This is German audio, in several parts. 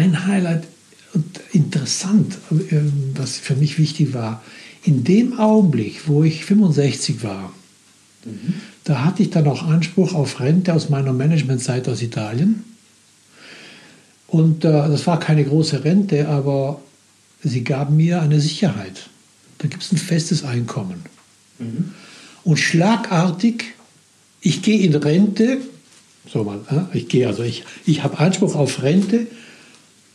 ein Highlight und interessant, äh, was für mich wichtig war, in dem Augenblick, wo ich 65 war, mhm. da hatte ich dann auch Anspruch auf Rente aus meiner Managementzeit aus Italien. Und äh, das war keine große Rente, aber sie gaben mir eine Sicherheit. Da gibt es ein festes Einkommen. Mhm. Und schlagartig, ich gehe in Rente, so mal, äh, ich gehe also, ich, ich habe Anspruch auf Rente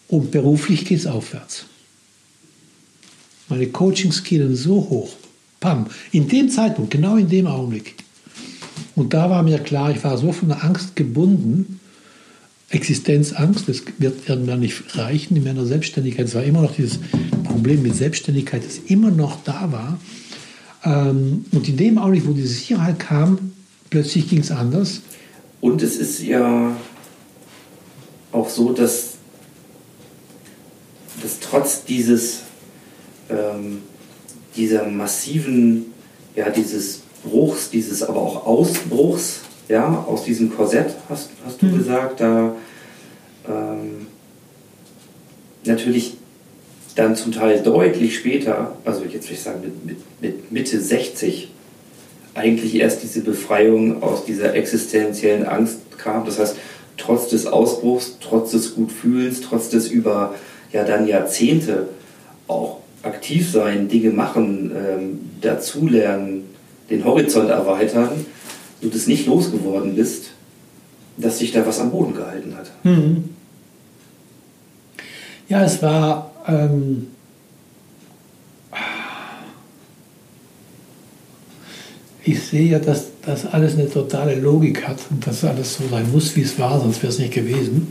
und beruflich geht es aufwärts. Meine Coachings gehen so hoch. Pam, in dem Zeitpunkt, genau in dem Augenblick. Und da war mir klar, ich war so von der Angst gebunden, Existenzangst, das wird irgendwann nicht reichen in meiner Selbstständigkeit. Es war immer noch dieses Problem mit Selbstständigkeit, das immer noch da war. Ähm, und in dem Augenblick, wo diese Sicherheit kam, plötzlich ging es anders. Und es ist ja auch so, dass trotz dieses, ähm, dieser massiven, ja, dieses Bruchs, dieses aber auch Ausbruchs, ja, aus diesem Korsett, hast, hast du mhm. gesagt, da ähm, natürlich dann zum Teil deutlich später, also jetzt würde ich sagen mit, mit, mit Mitte 60, eigentlich erst diese Befreiung aus dieser existenziellen Angst kam. Das heißt, trotz des Ausbruchs, trotz des Gutfühlens, trotz des über ja dann Jahrzehnte auch aktiv sein, Dinge machen, ähm, dazulernen, den Horizont erweitern, du das nicht losgeworden bist, dass sich da was am Boden gehalten hat. Mhm. Ja, es war. Ähm, ich sehe ja, dass das alles eine totale Logik hat und dass alles so sein muss, wie es war, sonst wäre es nicht gewesen.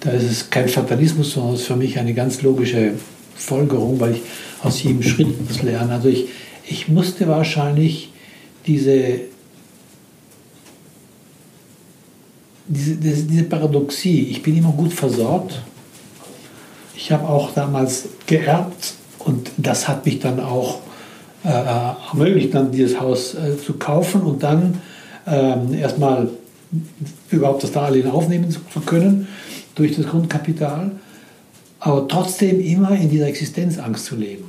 Da ist es kein Fatalismus, sondern es ist für mich eine ganz logische Folgerung, weil ich aus jedem Schritt das lerne. Also ich, ich musste wahrscheinlich diese diese, diese Paradoxie, ich bin immer gut versorgt. Ich habe auch damals geerbt und das hat mich dann auch äh, ermöglicht, dann dieses Haus äh, zu kaufen und dann äh, erstmal überhaupt das Darlehen aufnehmen zu, zu können durch das Grundkapital, aber trotzdem immer in dieser Existenzangst zu leben.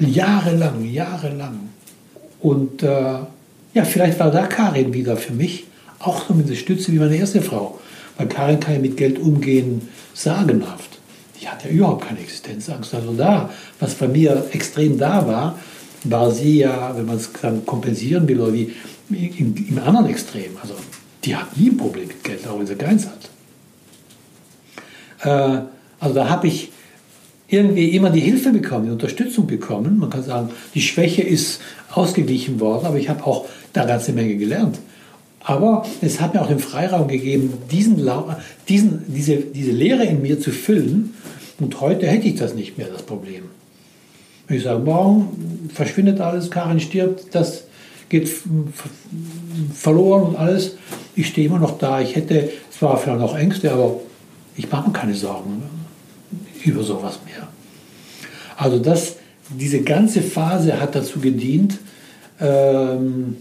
Jahrelang, jahrelang. Und äh, ja, vielleicht war da Karin wieder für mich auch noch eine Stütze wie meine erste Frau. Weil Karin kann ja mit Geld umgehen, sagenhaft. Die hat ja überhaupt keine Existenzangst. Also da, was bei mir extrem da war, war sie ja, wenn man es dann kompensieren will, oder wie im, im anderen Extrem. Also die hat nie ein Problem mit Geld, auch wenn sie keins hat. Äh, also da habe ich irgendwie immer die Hilfe bekommen, die Unterstützung bekommen. Man kann sagen, die Schwäche ist ausgeglichen worden, aber ich habe auch da eine ganze Menge gelernt. Aber es hat mir auch den Freiraum gegeben, diesen, diesen, diese, diese Lehre in mir zu füllen. Und heute hätte ich das nicht mehr, das Problem. Ich sage, morgen verschwindet alles, Karin stirbt, das geht verloren und alles. Ich stehe immer noch da. Ich hätte zwar vielleicht noch Ängste, aber ich mache mir keine Sorgen über sowas mehr. Also das, diese ganze Phase hat dazu gedient, ähm,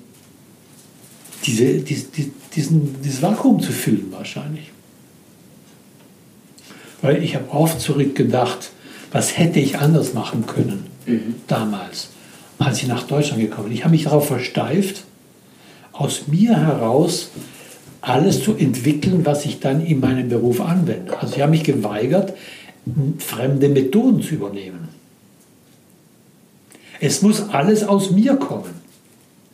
diese, die, die, diesen, dieses Vakuum zu füllen wahrscheinlich. Weil ich habe oft zurückgedacht, was hätte ich anders machen können mhm. damals, als ich nach Deutschland gekommen bin. Ich habe mich darauf versteift, aus mir heraus alles zu entwickeln, was ich dann in meinem Beruf anwende. Also ich habe mich geweigert, fremde Methoden zu übernehmen. Es muss alles aus mir kommen.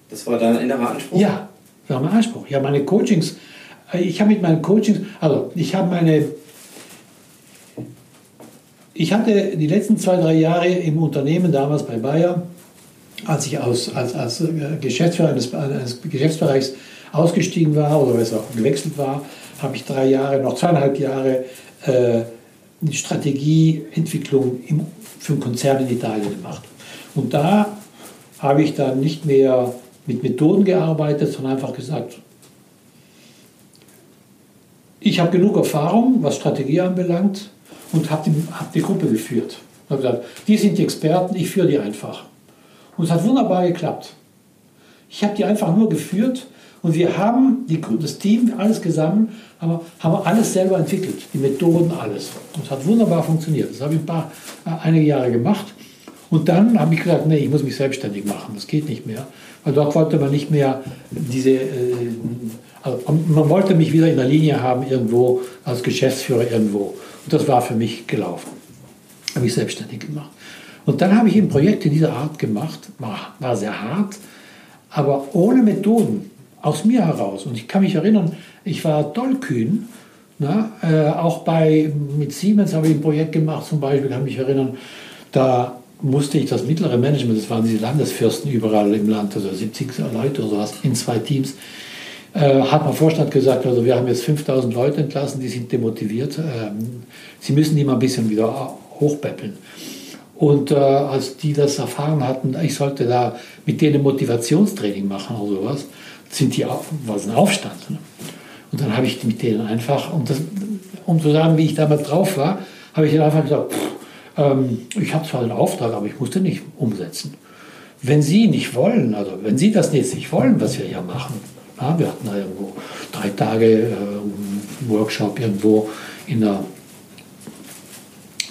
Das war dein innerer Anspruch? Ja, das war mein Anspruch. Ja, meine Coachings, äh, ich habe mit meinen Coachings, also ich habe meine, ich hatte die letzten zwei, drei Jahre im Unternehmen, damals bei Bayer, als ich aus, als, als äh, Geschäftsführer eines, eines Geschäftsbereichs ausgestiegen war oder besser gewechselt war, habe ich drei Jahre, noch zweieinhalb Jahre äh, die Strategieentwicklung im, für einen Konzern in Italien gemacht. Und da habe ich dann nicht mehr mit Methoden gearbeitet, sondern einfach gesagt, ich habe genug Erfahrung, was Strategie anbelangt, und habe die, hab die Gruppe geführt. Ich habe gesagt, die sind die Experten, ich führe die einfach. Und es hat wunderbar geklappt. Ich habe die einfach nur geführt und wir haben die, das Team, alles zusammen, aber haben alles selber entwickelt, die Methoden, alles. Und es hat wunderbar funktioniert. Das habe ich ein paar, äh, einige Jahre gemacht. Und dann habe ich gesagt, nee, ich muss mich selbstständig machen, das geht nicht mehr. Weil dort wollte man nicht mehr diese, äh, also man wollte mich wieder in der Linie haben irgendwo, als Geschäftsführer irgendwo. Und das war für mich gelaufen. Habe ich selbstständig gemacht. Und dann habe ich eben Projekte dieser Art gemacht, war, war sehr hart, aber ohne Methoden, aus mir heraus. Und ich kann mich erinnern, ich war tollkühn. Na, äh, auch bei, mit Siemens habe ich ein Projekt gemacht, zum Beispiel, kann mich erinnern, da musste ich das mittlere Management, das waren diese Landesfürsten überall im Land, also 70 Leute oder sowas, in zwei Teams, äh, hat mein Vorstand gesagt, also wir haben jetzt 5000 Leute entlassen, die sind demotiviert, ähm, sie müssen die mal ein bisschen wieder hochpäppeln. Und äh, als die das erfahren hatten, ich sollte da mit denen Motivationstraining machen oder sowas, sind die, war es ein Aufstand. Ne? Und dann habe ich mit denen einfach, um, das, um zu sagen, wie ich damals drauf war, habe ich denen einfach gesagt, pff, ähm, ich habe zwar einen Auftrag, aber ich musste nicht umsetzen. Wenn Sie nicht wollen, also wenn Sie das jetzt nicht wollen, was wir hier machen, ja, wir hatten da irgendwo drei Tage äh, Workshop irgendwo in der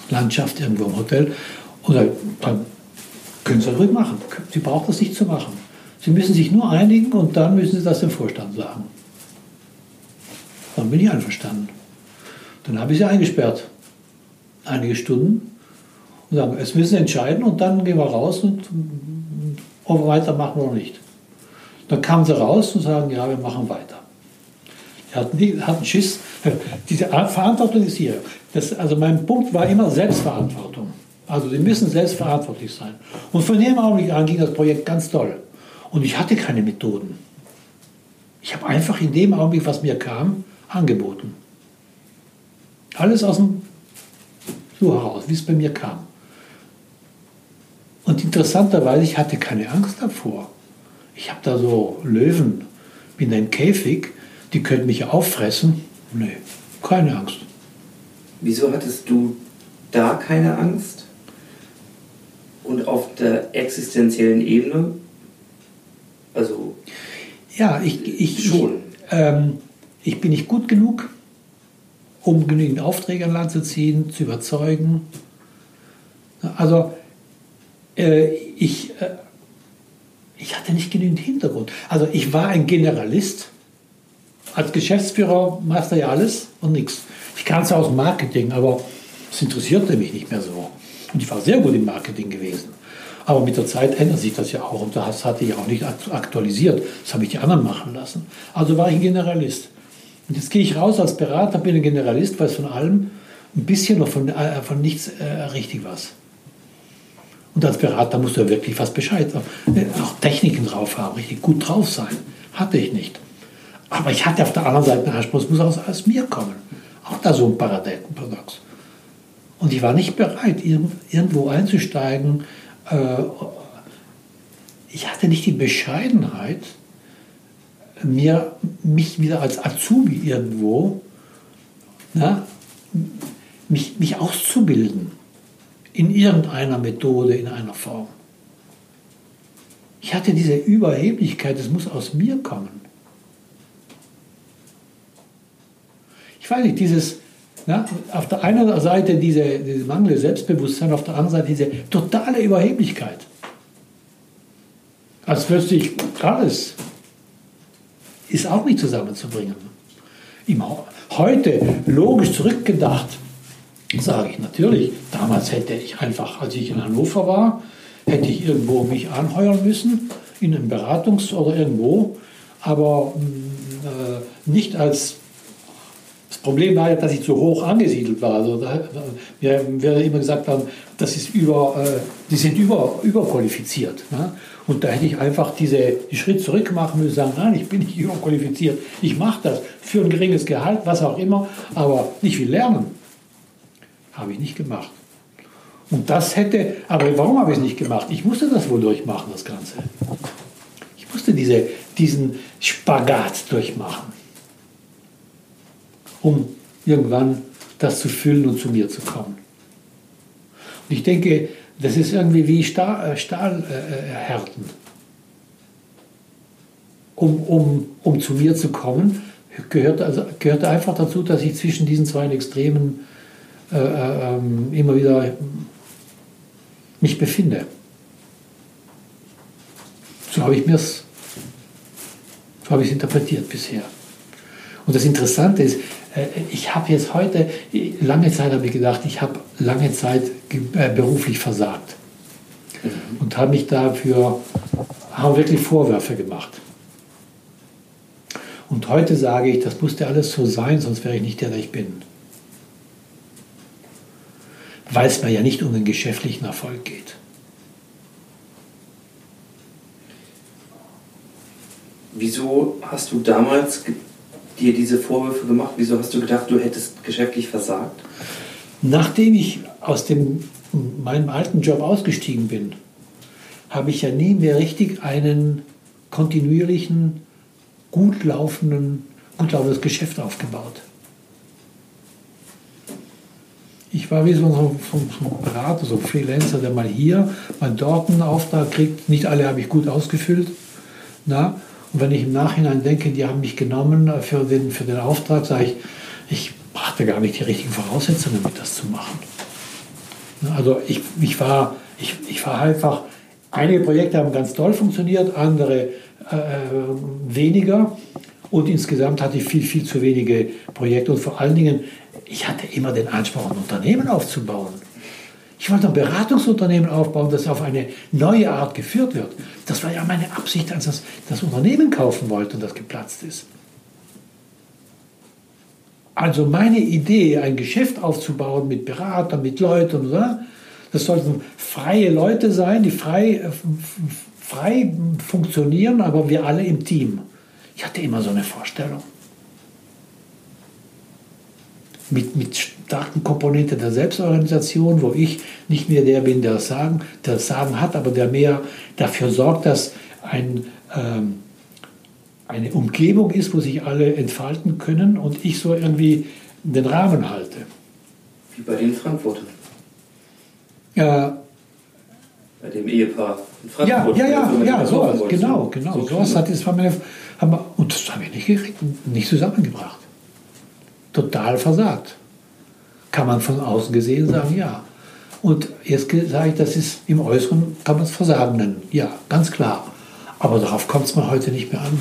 Landschaft, irgendwo im Hotel, und dann können Sie das ruhig machen. Sie brauchen das nicht zu machen. Sie müssen sich nur einigen und dann müssen Sie das dem Vorstand sagen. Dann bin ich einverstanden. Dann habe ich sie eingesperrt. Einige Stunden. Und sagen, jetzt müssen Sie entscheiden und dann gehen wir raus und ob wir weitermachen oder nicht. Dann kamen sie raus und sagen, ja, wir machen weiter. Die hatten, die hatten Schiss. Diese Verantwortung ist hier. Das, also mein Punkt war immer Selbstverantwortung. Also sie müssen selbstverantwortlich sein. Und von dem Augenblick an ging das Projekt ganz toll. Und ich hatte keine Methoden. Ich habe einfach in dem Augenblick, was mir kam, angeboten. Alles aus dem so heraus, wie es bei mir kam. Und interessanterweise, ich hatte keine Angst davor. Ich habe da so Löwen, bin ein Käfig, die können mich auffressen. Nee, keine Angst. Wieso hattest du da keine Angst? Und auf der existenziellen Ebene also. Ja, ich, ich, schon. Ich, ähm, ich bin nicht gut genug, um genügend Aufträge an Land zu ziehen, zu überzeugen. Also, äh, ich, äh, ich hatte nicht genügend Hintergrund. Also, ich war ein Generalist. Als Geschäftsführer machst du ja alles und nichts. Ich kann es aus dem Marketing, aber es interessierte mich nicht mehr so. Und ich war sehr gut im Marketing gewesen. Aber mit der Zeit ändert sich das ja auch und das hatte ich auch nicht aktualisiert. Das habe ich die anderen machen lassen. Also war ich ein Generalist. Und jetzt gehe ich raus als Berater, bin ein Generalist, weiß von allem ein bisschen noch von, äh, von nichts äh, richtig was. Und als Berater musst du ja wirklich fast Bescheid haben. Äh, auch Techniken drauf haben, richtig gut drauf sein. Hatte ich nicht. Aber ich hatte auf der anderen Seite einen Anspruch, es muss aus, aus mir kommen. Auch da so ein Paradox. Und ich war nicht bereit, irgendwo einzusteigen, ich hatte nicht die Bescheidenheit, mir, mich wieder als Azubi irgendwo, na, mich, mich auszubilden in irgendeiner Methode, in einer Form. Ich hatte diese Überheblichkeit, es muss aus mir kommen. Ich weiß nicht, dieses, ja, auf der einen Seite diese, diese mangelnde Selbstbewusstsein, auf der anderen Seite diese totale Überheblichkeit. Als wüsste ich alles, ist auch nicht zusammenzubringen. Heute, logisch zurückgedacht, sage ich natürlich, damals hätte ich einfach, als ich in Hannover war, hätte ich irgendwo mich anheuern müssen, in einem Beratungs- oder irgendwo, aber mm, äh, nicht als Problem war ja, dass ich zu hoch angesiedelt war. Also da, wir, wir immer gesagt haben, das ist über, äh, die sind über, überqualifiziert. Ne? Und da hätte ich einfach diese, die Schritt zurück machen müssen, sagen, nein, ich bin nicht überqualifiziert. Ich mache das für ein geringes Gehalt, was auch immer, aber nicht viel lernen. Habe ich nicht gemacht. Und das hätte, aber warum habe ich es nicht gemacht? Ich musste das wohl durchmachen, das Ganze. Ich musste diese, diesen Spagat durchmachen um irgendwann das zu füllen und zu mir zu kommen. Und ich denke, das ist irgendwie wie Stahl, äh, Stahlhärten. um, um, um zu mir zu kommen, gehörte, also, gehörte einfach dazu, dass ich zwischen diesen zwei Extremen äh, äh, ähm, immer wieder mich befinde. So habe ich mir so habe ich es interpretiert bisher. Und das Interessante ist, äh, ich habe jetzt heute, lange Zeit habe ich gedacht, ich habe lange Zeit äh, beruflich versagt. Mhm. Und habe mich dafür, habe wirklich Vorwürfe gemacht. Und heute sage ich, das musste alles so sein, sonst wäre ich nicht der, der ich bin. Weil es mir ja nicht um den geschäftlichen Erfolg geht. Wieso hast du damals dir diese Vorwürfe gemacht? Wieso hast du gedacht, du hättest geschäftlich versagt? Nachdem ich aus dem, meinem alten Job ausgestiegen bin, habe ich ja nie mehr richtig einen kontinuierlichen, gut laufenden, gut laufendes Geschäft aufgebaut. Ich war wie so ein, so ein Berater, so ein Freelancer, der mal hier, mal dort einen Auftrag kriegt. Nicht alle habe ich gut ausgefüllt. Na? Und wenn ich im Nachhinein denke, die haben mich genommen für den, für den Auftrag, sage ich, ich hatte gar nicht die richtigen Voraussetzungen, damit das zu machen. Also ich, ich, war, ich, ich war einfach, einige Projekte haben ganz toll funktioniert, andere äh, weniger. Und insgesamt hatte ich viel, viel zu wenige Projekte. Und vor allen Dingen, ich hatte immer den Anspruch, ein Unternehmen aufzubauen. Ich wollte ein Beratungsunternehmen aufbauen, das auf eine neue Art geführt wird. Das war ja meine Absicht, als ich das Unternehmen kaufen wollte und das geplatzt ist. Also meine Idee, ein Geschäft aufzubauen mit Beratern, mit Leuten, das sollten freie Leute sein, die frei, frei funktionieren, aber wir alle im Team. Ich hatte immer so eine Vorstellung mit, mit starken Komponente der Selbstorganisation, wo ich nicht mehr der bin, der das Sagen, der das Sagen hat, aber der mehr dafür sorgt, dass ein, ähm, eine Umgebung ist, wo sich alle entfalten können und ich so irgendwie den Rahmen halte. Wie bei den Frankfurtern. Ja. Bei dem Ehepaar in Frankfurt. Ja, ja, ja, ja sowas, genau, genau. So sowas hat das, haben wir, haben wir, und das haben wir nicht, nicht zusammengebracht total versagt. Kann man von außen gesehen sagen, ja. Und jetzt sage ich, das ist im Äußeren, kann man es Versagen nennen. Ja, ganz klar. Aber darauf kommt es mir heute nicht mehr an.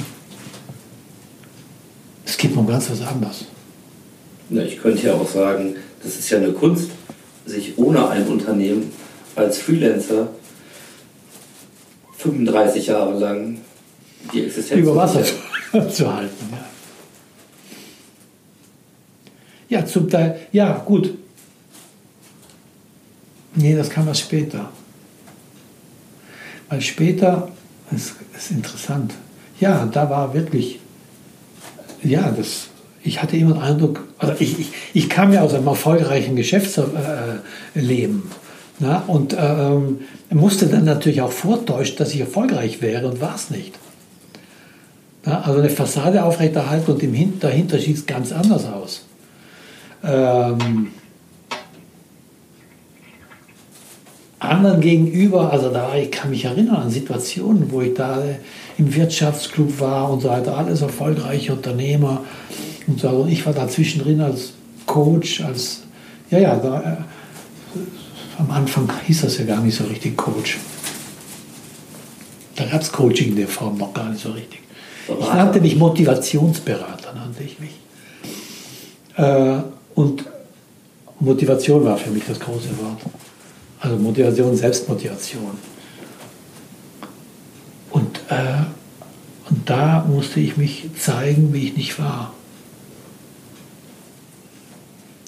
Es geht um ganz was anderes. Na, ich könnte ja auch sagen, das ist ja eine Kunst, sich ohne ein Unternehmen als Freelancer 35 Jahre lang die Existenz über Wasser zu halten. Ja. Ja, zum Teil, ja, gut. Nee, das kam erst später. Weil später, das ist interessant, ja, da war wirklich, ja, das, ich hatte immer den Eindruck, also ich, ich, ich kam ja aus einem erfolgreichen Geschäftsleben. Na, und ähm, musste dann natürlich auch vortäuschen, dass ich erfolgreich wäre und war es nicht. Na, also eine Fassade aufrechterhalten und im, dahinter sieht es ganz anders aus. Ähm, anderen gegenüber, also da, ich kann mich erinnern an Situationen, wo ich da im Wirtschaftsclub war und so weiter, alles erfolgreiche Unternehmer und so. Und ich war da zwischendrin als Coach, als, ja, ja, da, äh, am Anfang hieß das ja gar nicht so richtig Coach. Da gab es Coaching in der Form noch gar nicht so richtig. Ich nannte mich Motivationsberater, nannte ich mich. Äh, und Motivation war für mich das große Wort. Also Motivation, Selbstmotivation. Und, äh, und da musste ich mich zeigen, wie ich nicht war.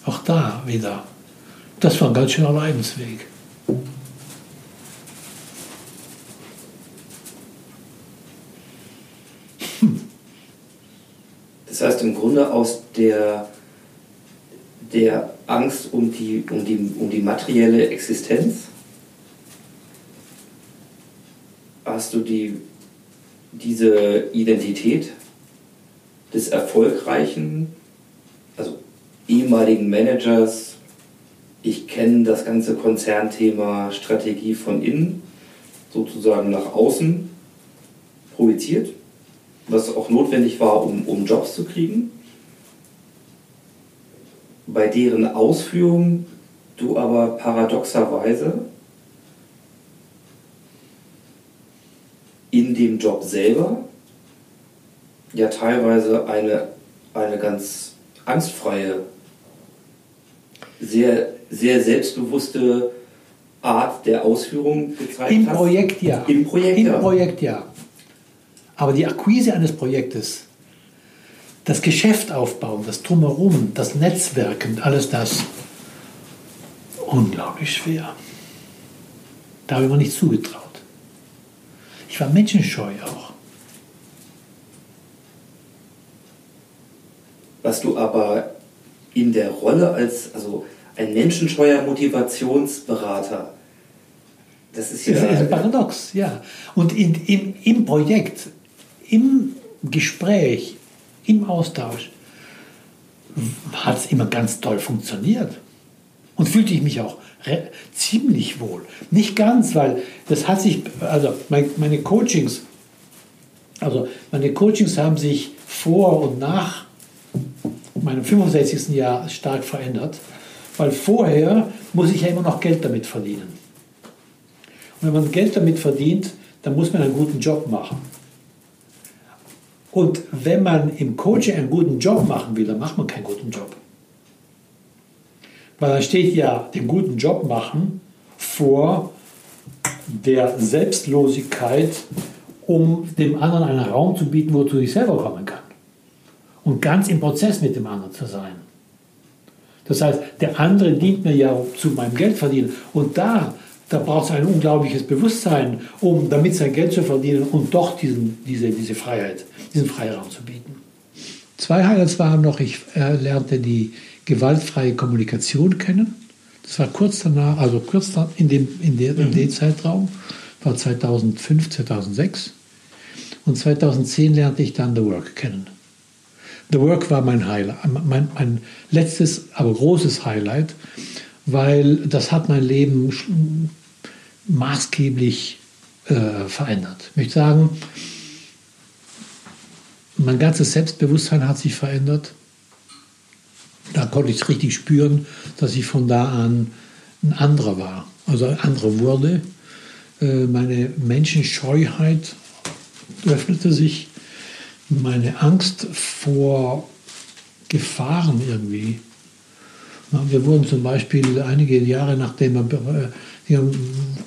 Auch da wieder. Das war ein ganz schöner Leidensweg. Das heißt im Grunde aus der der Angst um die, um die, um die materielle Existenz? Hast du die, diese Identität des erfolgreichen, also ehemaligen Managers, ich kenne das ganze Konzernthema Strategie von innen, sozusagen nach außen projiziert? was auch notwendig war, um, um Jobs zu kriegen, bei deren Ausführung du aber paradoxerweise in dem Job selber ja teilweise eine, eine ganz angstfreie, sehr, sehr selbstbewusste Art der Ausführung gezeigt Im hast. Projekt ja. Im Projekt Im ja. Projekt ja. Aber die Akquise eines Projektes, das Geschäft aufbauen, das Drumherum, das Netzwerken, alles das, unglaublich schwer. Da habe ich mir nicht zugetraut. Ich war menschenscheu auch. Was du aber in der Rolle als, also ein menschenscheuer Motivationsberater, das ist ja. Das ist ein Paradox, ja. Und in, in, im Projekt, im Gespräch, im Austausch hat es immer ganz toll funktioniert. Und fühlte ich mich auch ziemlich wohl. Nicht ganz, weil das hat sich, also meine Coachings, also meine Coachings haben sich vor und nach meinem 65. Jahr stark verändert, weil vorher muss ich ja immer noch Geld damit verdienen. Und wenn man Geld damit verdient, dann muss man einen guten Job machen. Und wenn man im Coaching einen guten Job machen will, dann macht man keinen guten Job. Weil da steht ja den guten Job machen vor der Selbstlosigkeit, um dem anderen einen Raum zu bieten, wo er zu sich selber kommen kann. Und ganz im Prozess mit dem anderen zu sein. Das heißt, der andere dient mir ja zu meinem Geldverdienen. Und da, da braucht es ein unglaubliches Bewusstsein, um damit sein Geld zu verdienen und doch diesen, diese, diese Freiheit, diesen Freiraum zu bieten. Zwei Highlights waren noch, ich äh, lernte die gewaltfreie Kommunikation kennen. Das war kurz danach, also kurz in dem, in der, in dem mhm. Zeitraum, war 2005, 2006. Und 2010 lernte ich dann The Work kennen. The Work war mein Highlight, mein, mein letztes, aber großes Highlight, weil das hat mein Leben maßgeblich äh, verändert. Ich möchte sagen, mein ganzes Selbstbewusstsein hat sich verändert da konnte ich es richtig spüren, dass ich von da an ein anderer war, also ein anderer wurde. Äh, meine Menschenscheuheit öffnete sich, meine Angst vor Gefahren irgendwie. Wir wurden zum Beispiel einige Jahre nachdem wir, wir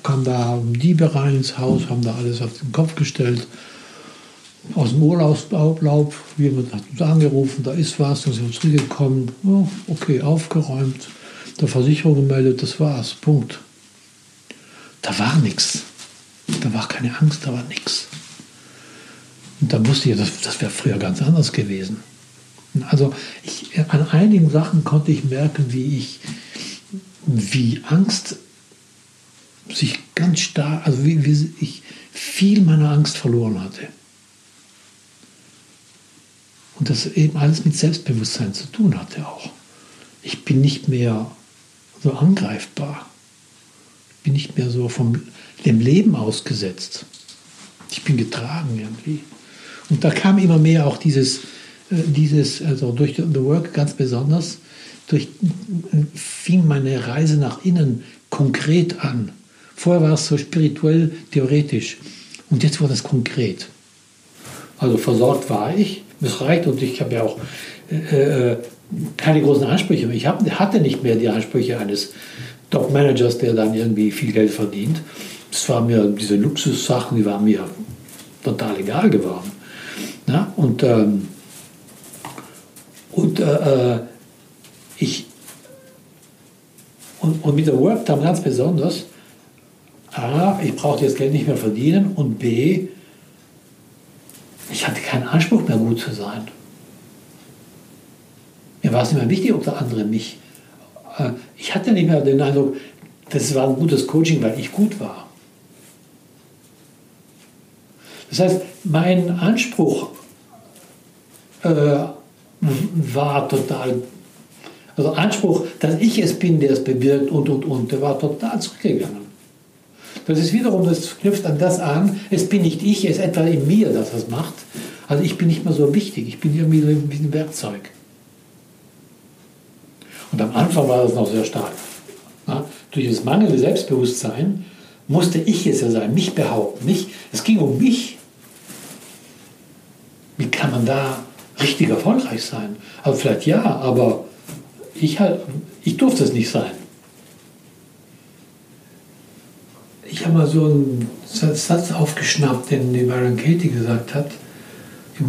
kamen da Diebe rein ins Haus, haben da alles auf den Kopf gestellt aus dem Urlaubslaub, jemand hat uns angerufen, da ist was, dann sind wir zurückgekommen, oh, okay, aufgeräumt, der Versicherung gemeldet, das war's, Punkt. Da war nichts. Da war keine Angst, da war nichts. Und da wusste ich, das, das wäre früher ganz anders gewesen. Also ich, an einigen Sachen konnte ich merken, wie ich, wie Angst sich ganz stark, also wie, wie ich viel meiner Angst verloren hatte. Und das eben alles mit Selbstbewusstsein zu tun hatte auch. Ich bin nicht mehr so angreifbar. Ich bin nicht mehr so vom dem Leben ausgesetzt. Ich bin getragen irgendwie. Und da kam immer mehr auch dieses, äh, dieses also durch The Work ganz besonders, durch, fing meine Reise nach innen konkret an. Vorher war es so spirituell, theoretisch. Und jetzt wurde es konkret. Also versorgt war ich, das reicht und ich habe ja auch äh, äh, keine großen Ansprüche mehr. Ich hab, hatte nicht mehr die Ansprüche eines Top-Managers, der dann irgendwie viel Geld verdient. Das waren mir diese Luxussachen, die waren mir total egal geworden. Na? Und, ähm, und äh, äh ich und, und mit der Work dann ganz besonders, A, ich brauchte das Geld nicht mehr verdienen und B, ich hatte keinen Anspruch mehr, gut zu sein. Mir war es nicht mehr wichtig, ob der andere mich. Äh, ich hatte nicht mehr den Eindruck, das war ein gutes Coaching, weil ich gut war. Das heißt, mein Anspruch äh, war total, also Anspruch, dass ich es bin, der es bewirkt und und und, der war total zurückgegangen. Das ist wiederum, das knüpft an das an, es bin nicht ich, es ist etwa in mir, das das macht. Also ich bin nicht mehr so wichtig, ich bin irgendwie so ein Werkzeug. Und am Anfang war das noch sehr stark. Ja, durch das mangelnde Selbstbewusstsein musste ich es ja sein, mich behaupten. Nicht, es ging um mich. Wie kann man da richtig erfolgreich sein? Also vielleicht ja, aber ich, halt, ich durfte es nicht sein. Ich habe mal so einen Satz aufgeschnappt, den die Byron Katie gesagt hat,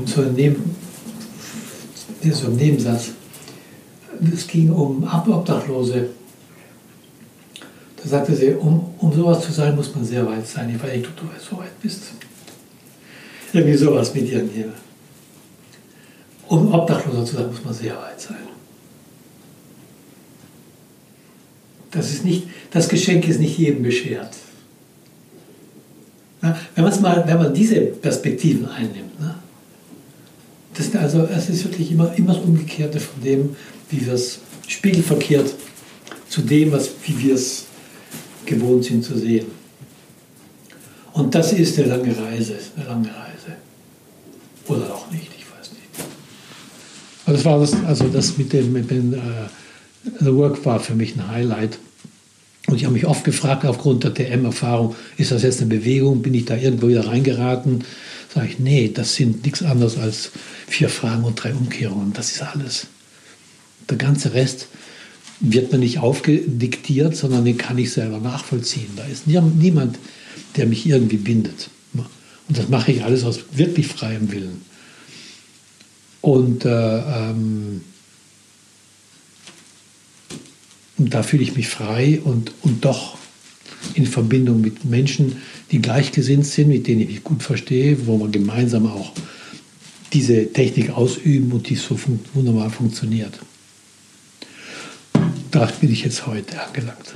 so ein, Neben, so Nebensatz. Es ging um Obdachlose. Da sagte sie, um, um sowas zu sein, muss man sehr weit sein. Ich weiß nicht, ob du so weit bist. Irgendwie sowas mit ihren hier. Um Obdachloser zu sein, muss man sehr weit sein. Das, ist nicht, das Geschenk ist nicht jedem beschert. Ja, wenn, mal, wenn man diese Perspektiven einnimmt, ne? das, also, es ist wirklich immer, immer das Umgekehrte von dem, wie wir es spiegelverkehrt zu dem, was, wie wir es gewohnt sind zu sehen. Und das ist eine lange Reise, eine lange Reise. Oder auch nicht, ich weiß nicht. Also das war das, also das mit dem, mit dem uh, The Work war für mich ein Highlight. Und ich habe mich oft gefragt, aufgrund der TM-Erfahrung, ist das jetzt eine Bewegung? Bin ich da irgendwo wieder reingeraten? Sage ich, nee, das sind nichts anderes als vier Fragen und drei Umkehrungen. Das ist alles. Der ganze Rest wird mir nicht aufgediktiert, sondern den kann ich selber nachvollziehen. Da ist niemand, der mich irgendwie bindet. Und das mache ich alles aus wirklich freiem Willen. Und, äh, ähm, und da fühle ich mich frei und, und doch in Verbindung mit Menschen, die gleichgesinnt sind, mit denen ich mich gut verstehe, wo wir gemeinsam auch diese Technik ausüben und die so fun wunderbar funktioniert. Da bin ich jetzt heute angelangt.